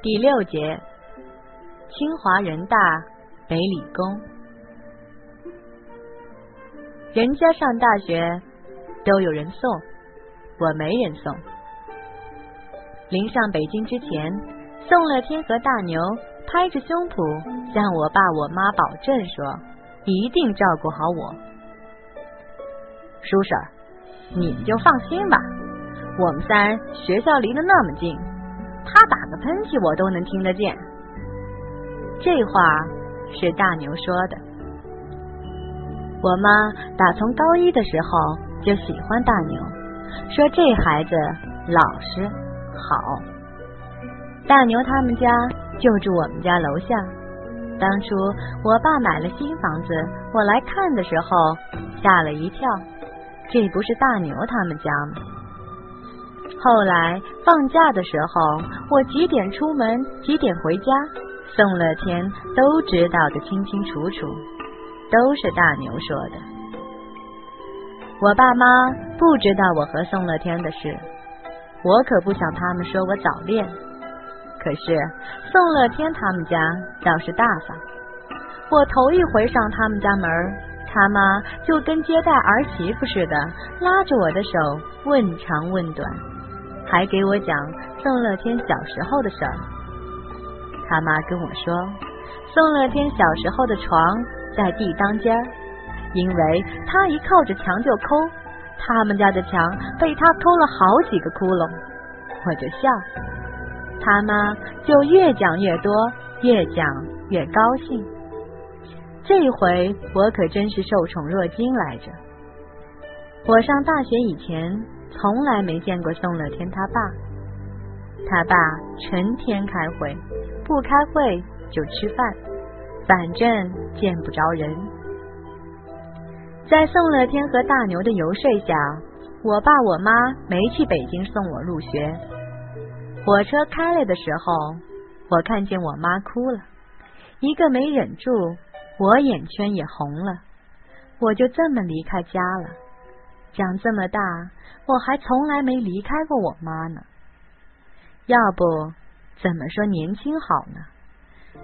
第六节，清华人大北理工，人家上大学都有人送，我没人送。临上北京之前，宋乐天和大牛拍着胸脯向我爸我妈保证说，一定照顾好我。叔婶，你们就放心吧，我们三学校离得那么近。他打个喷嚏，我都能听得见。这话是大牛说的。我妈打从高一的时候就喜欢大牛，说这孩子老实好。大牛他们家就住我们家楼下。当初我爸买了新房子，我来看的时候吓了一跳，这不是大牛他们家吗？后来放假的时候，我几点出门，几点回家，宋乐天都知道的清清楚楚，都是大牛说的。我爸妈不知道我和宋乐天的事，我可不想他们说我早恋。可是宋乐天他们家倒是大方，我头一回上他们家门，他妈就跟接待儿媳妇似的，拉着我的手问长问短。还给我讲宋乐天小时候的事儿。他妈跟我说，宋乐天小时候的床在地当间儿，因为他一靠着墙就抠，他们家的墙被他抠了好几个窟窿。我就笑，他妈就越讲越多，越讲越高兴。这回我可真是受宠若惊来着。我上大学以前。从来没见过宋乐天他爸，他爸成天开会，不开会就吃饭，反正见不着人。在宋乐天和大牛的游说下，我爸我妈没去北京送我入学。火车开来的时候，我看见我妈哭了，一个没忍住，我眼圈也红了。我就这么离开家了，长这么大。我还从来没离开过我妈呢，要不怎么说年轻好呢？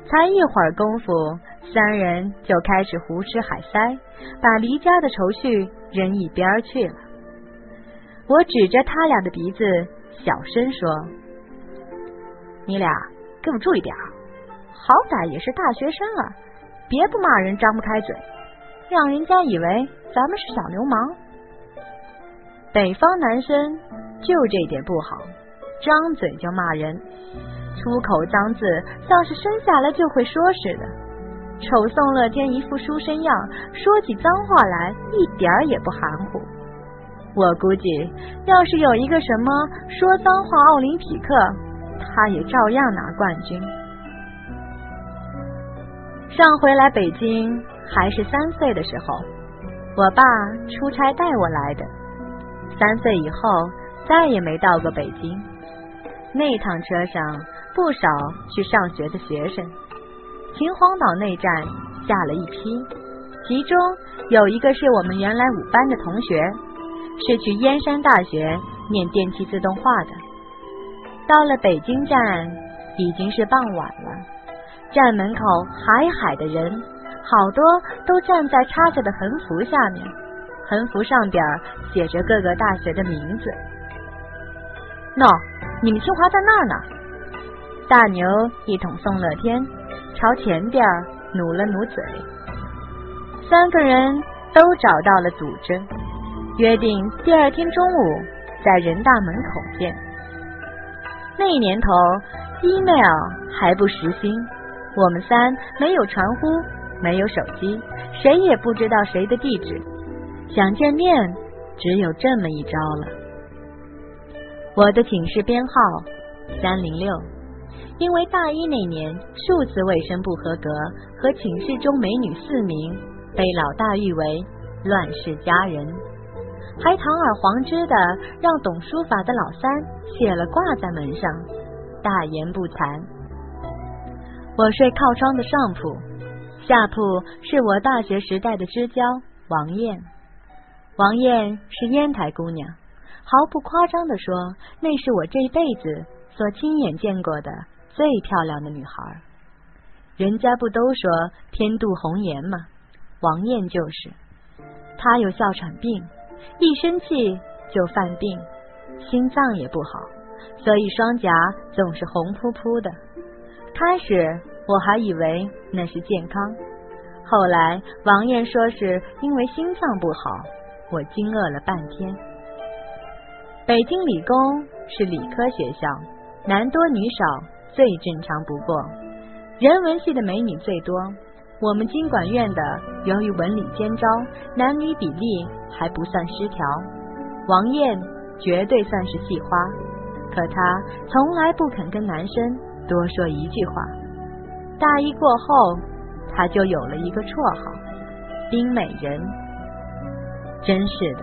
才一会儿功夫，三人就开始胡吃海塞，把离家的愁绪扔一边去了。我指着他俩的鼻子，小声说：“你俩给我注意点好歹也是大学生了，别不骂人张不开嘴，让人家以为咱们是小流氓。”北方男生就这点不好，张嘴就骂人，出口脏字像是生下来就会说似的。瞅宋乐天一副书生样，说起脏话来一点儿也不含糊。我估计，要是有一个什么说脏话奥林匹克，他也照样拿冠军。上回来北京还是三岁的时候，我爸出差带我来的。三岁以后再也没到过北京。那趟车上不少去上学的学生，秦皇岛那站下了一批，其中有一个是我们原来五班的同学，是去燕山大学念电气自动化的。到了北京站已经是傍晚了，站门口海海的人，好多都站在插着的横幅下面。横幅上边写着各个大学的名字。喏，你们清华在那儿呢。大牛一统宋乐天，朝前边努了努嘴。三个人都找到了组织，约定第二天中午在人大门口见。那年头，email 还不实行，我们三没有传呼，没有手机，谁也不知道谁的地址。想见面，只有这么一招了。我的寝室编号三零六，因为大一那年数次卫生不合格和寝室中美女四名，被老大誉为乱世佳人，还堂而皇之的让懂书法的老三写了挂在门上，大言不惭。我睡靠窗的上铺，下铺是我大学时代的知交王艳。王艳是烟台姑娘，毫不夸张的说，那是我这辈子所亲眼见过的最漂亮的女孩。人家不都说天妒红颜吗？王艳就是，她有哮喘病，一生气就犯病，心脏也不好，所以双颊总是红扑扑的。开始我还以为那是健康，后来王艳说是因为心脏不好，我惊愕了半天。北京理工是理科学校，男多女少，最正常不过。人文系的美女最多。我们经管院的由于文理兼招，男女比例还不算失调。王艳绝对算是系花，可她从来不肯跟男生多说一句话。大一过后，她就有了一个绰号“冰美人”。真是的，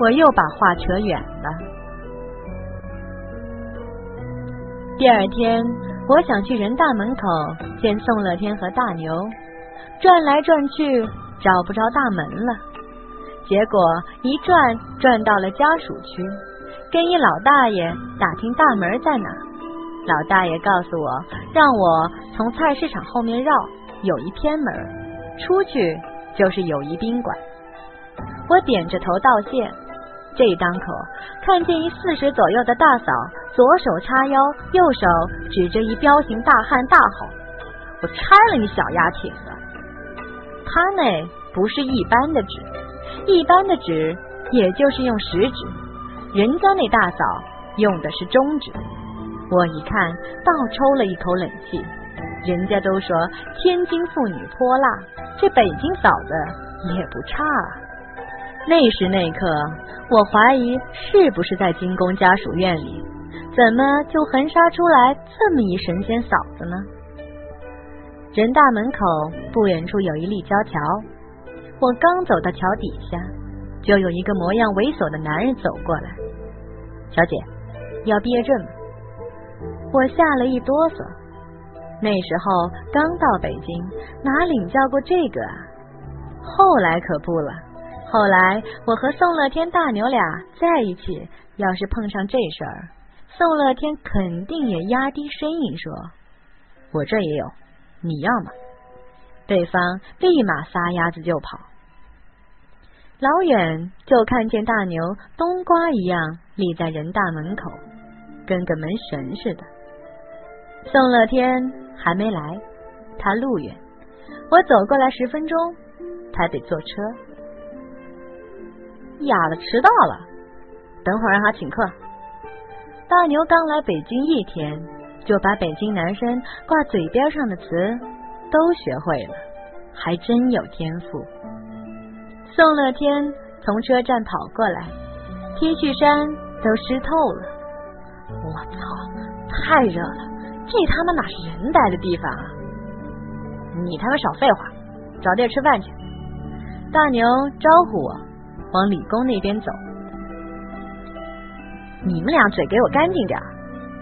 我又把话扯远了。第二天，我想去人大门口见宋乐天和大牛，转来转去找不着大门了。结果一转转到了家属区，跟一老大爷打听大门在哪。老大爷告诉我，让我从菜市场后面绕，有一偏门，出去就是友谊宾馆。我点着头道谢。这当口，看见一四十左右的大嫂，左手叉腰，右手指着一彪形大汉，大吼：“我拆了你小丫挺子！”他那不是一般的纸，一般的纸也就是用食指，人家那大嫂用的是中指。我一看，倒抽了一口冷气。人家都说天津妇女泼辣，这北京嫂子也不差。那时那刻，我怀疑是不是在金宫家属院里，怎么就横杀出来这么一神仙嫂子呢？人大门口不远处有一立交桥，我刚走到桥底下，就有一个模样猥琐的男人走过来。小姐，要毕业证吗？我吓了一哆嗦，那时候刚到北京，哪领教过这个啊？后来可不了。后来我和宋乐天大牛俩在一起，要是碰上这事儿，宋乐天肯定也压低声音说：“我这也有，你要吗？”对方立马撒丫子就跑，老远就看见大牛冬瓜一样立在人大门口，跟个门神似的。宋乐天还没来，他路远，我走过来十分钟，他得坐车。哑了迟到了，等会儿让他请客。大牛刚来北京一天，就把北京男生挂嘴边上的词都学会了，还真有天赋。宋乐天从车站跑过来，T 恤衫都湿透了。我操，太热了，这他妈哪是人待的地方啊！你他妈少废话，找地儿吃饭去。大牛招呼我。往理工那边走，你们俩嘴给我干净点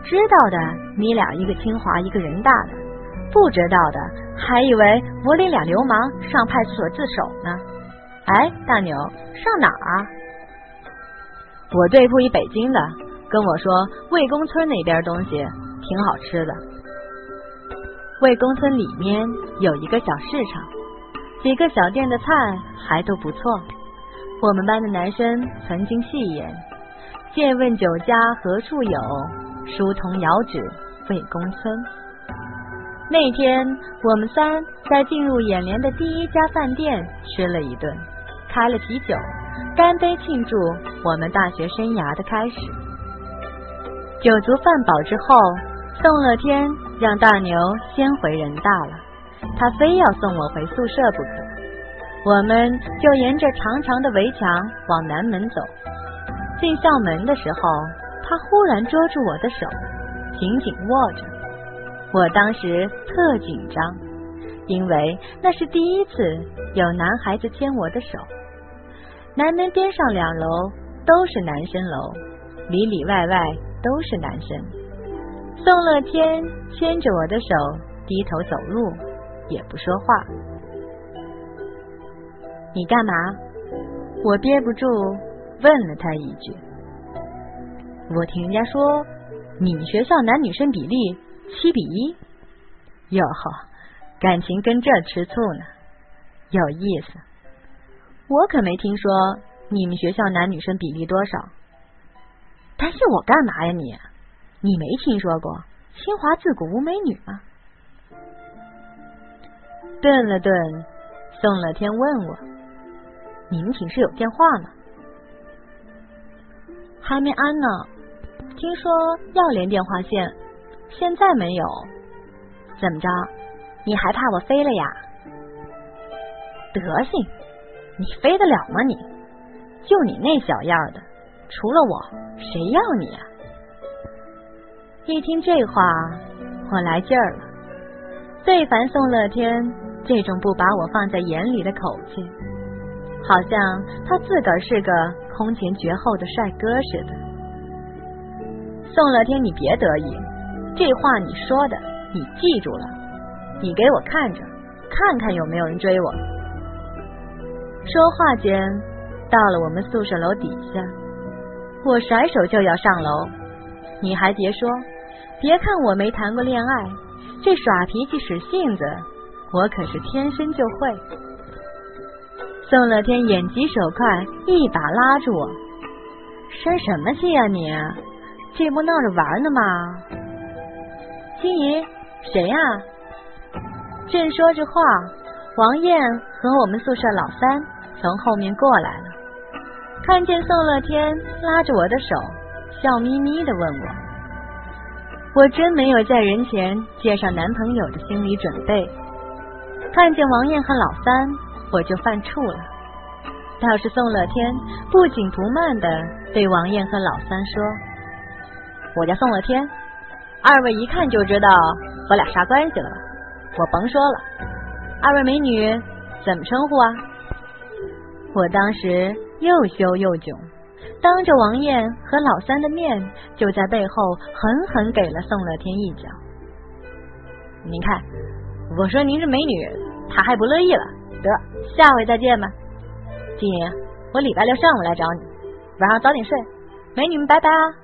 知道的，你俩一个清华，一个人大的；不知道的，还以为我领俩流氓上派出所自首呢。哎，大牛，上哪儿？我对付一北京的，跟我说魏公村那边东西挺好吃的。魏公村里面有一个小市场，几个小店的菜还都不错。我们班的男生曾经戏言：“借问酒家何处有？书童遥指魏公村。”那天我们三在进入眼帘的第一家饭店吃了一顿，开了啤酒，干杯庆祝我们大学生涯的开始。酒足饭饱之后，宋乐天让大牛先回人大了，他非要送我回宿舍不可。我们就沿着长长的围墙往南门走。进校门的时候，他忽然捉住我的手，紧紧握着。我当时特紧张，因为那是第一次有男孩子牵我的手。南门边上两楼都是男生楼，里里外外都是男生。宋乐天牵着我的手，低头走路，也不说话。你干嘛？我憋不住问了他一句。我听人家说你们学校男女生比例七比一，哟呵，感情跟这吃醋呢，有意思。我可没听说你们学校男女生比例多少。担心我干嘛呀你？你没听说过清华自古无美女吗？顿了顿，宋乐天问我：“你们寝室有电话吗？”还没安呢。听说要连电话线，现在没有。怎么着？你还怕我飞了呀？德行，你飞得了吗？你就你那小样的，除了我，谁要你啊？一听这话，我来劲儿了。最烦宋乐天这种不把我放在眼里的口气，好像他自个儿是个空前绝后的帅哥似的。宋乐天，你别得意，这话你说的，你记住了。你给我看着，看看有没有人追我。说话间，到了我们宿舍楼底下，我甩手就要上楼。你还别说。别看我没谈过恋爱，这耍脾气使性子，我可是天生就会。宋乐天眼疾手快，一把拉住我：“生什么气啊你？这不闹着玩呢吗？”心怡，谁呀？正说着话，王艳和我们宿舍老三从后面过来了，看见宋乐天拉着我的手，笑眯眯的问我。我真没有在人前介绍男朋友的心理准备，看见王艳和老三，我就犯怵了。倒是宋乐天不紧不慢的对王艳和老三说：“我叫宋乐天，二位一看就知道我俩啥关系了吧？我甭说了，二位美女怎么称呼啊？”我当时又羞又窘。当着王艳和老三的面，就在背后狠狠给了宋乐天一脚。您看，我说您是美女，他还不乐意了。得，下回再见吧。金莹，我礼拜六上午来找你，晚上早点睡。美女们，拜拜啊！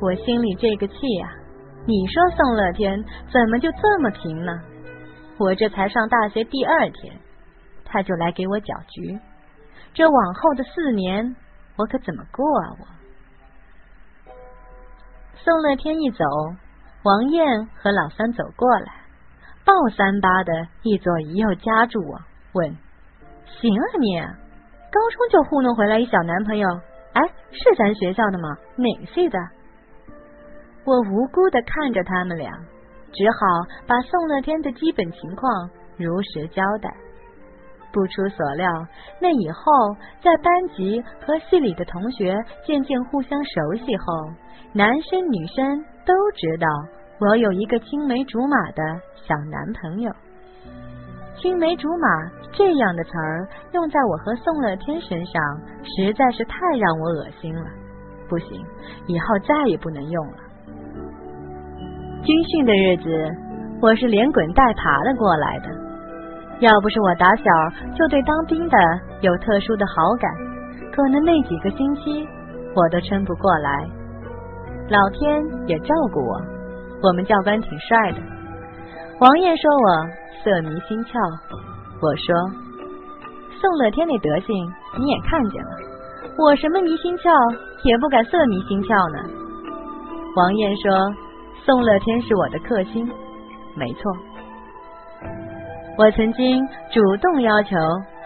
我心里这个气呀，你说宋乐天怎么就这么平呢？我这才上大学第二天，他就来给我搅局。这往后的四年，我可怎么过啊？我宋乐天一走，王艳和老三走过来，抱三八的一左一右夹住我，问：“行啊你，高中就糊弄回来一小男朋友？哎，是咱学校的吗？哪个系的？”我无辜的看着他们俩，只好把宋乐天的基本情况如实交代。不出所料，那以后在班级和系里的同学渐渐互相熟悉后，男生女生都知道我有一个青梅竹马的小男朋友。青梅竹马这样的词儿用在我和宋乐天身上，实在是太让我恶心了。不行，以后再也不能用了。军训的日子，我是连滚带爬的过来的。要不是我打小就对当兵的有特殊的好感，可能那几个星期我都撑不过来。老天也照顾我，我们教官挺帅的。王艳说我色迷心窍，我说宋乐天那德行你也看见了，我什么迷心窍也不敢色迷心窍呢。王艳说宋乐天是我的克星，没错。我曾经主动要求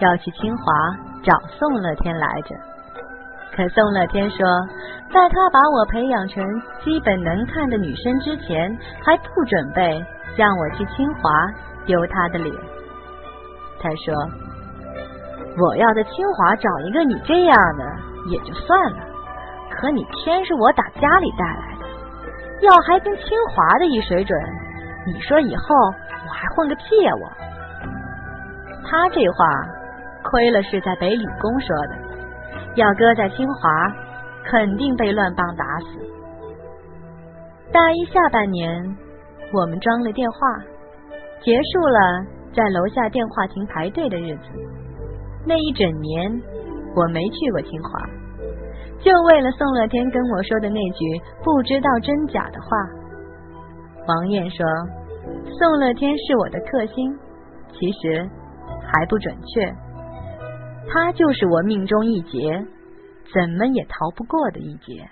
要去清华找宋乐天来着，可宋乐天说，在他把我培养成基本能看的女生之前，还不准备让我去清华丢他的脸。他说，我要在清华找一个你这样的也就算了，可你偏是我打家里带来的，要还跟清华的一水准，你说以后我还混个屁呀我！他这话亏了是在北理工说的，要搁在清华，肯定被乱棒打死。大一下半年，我们装了电话，结束了在楼下电话亭排队的日子。那一整年，我没去过清华，就为了宋乐天跟我说的那句不知道真假的话。王艳说：“宋乐天是我的克星。”其实还不准确。他就是我命中一劫怎么也逃不过的一劫。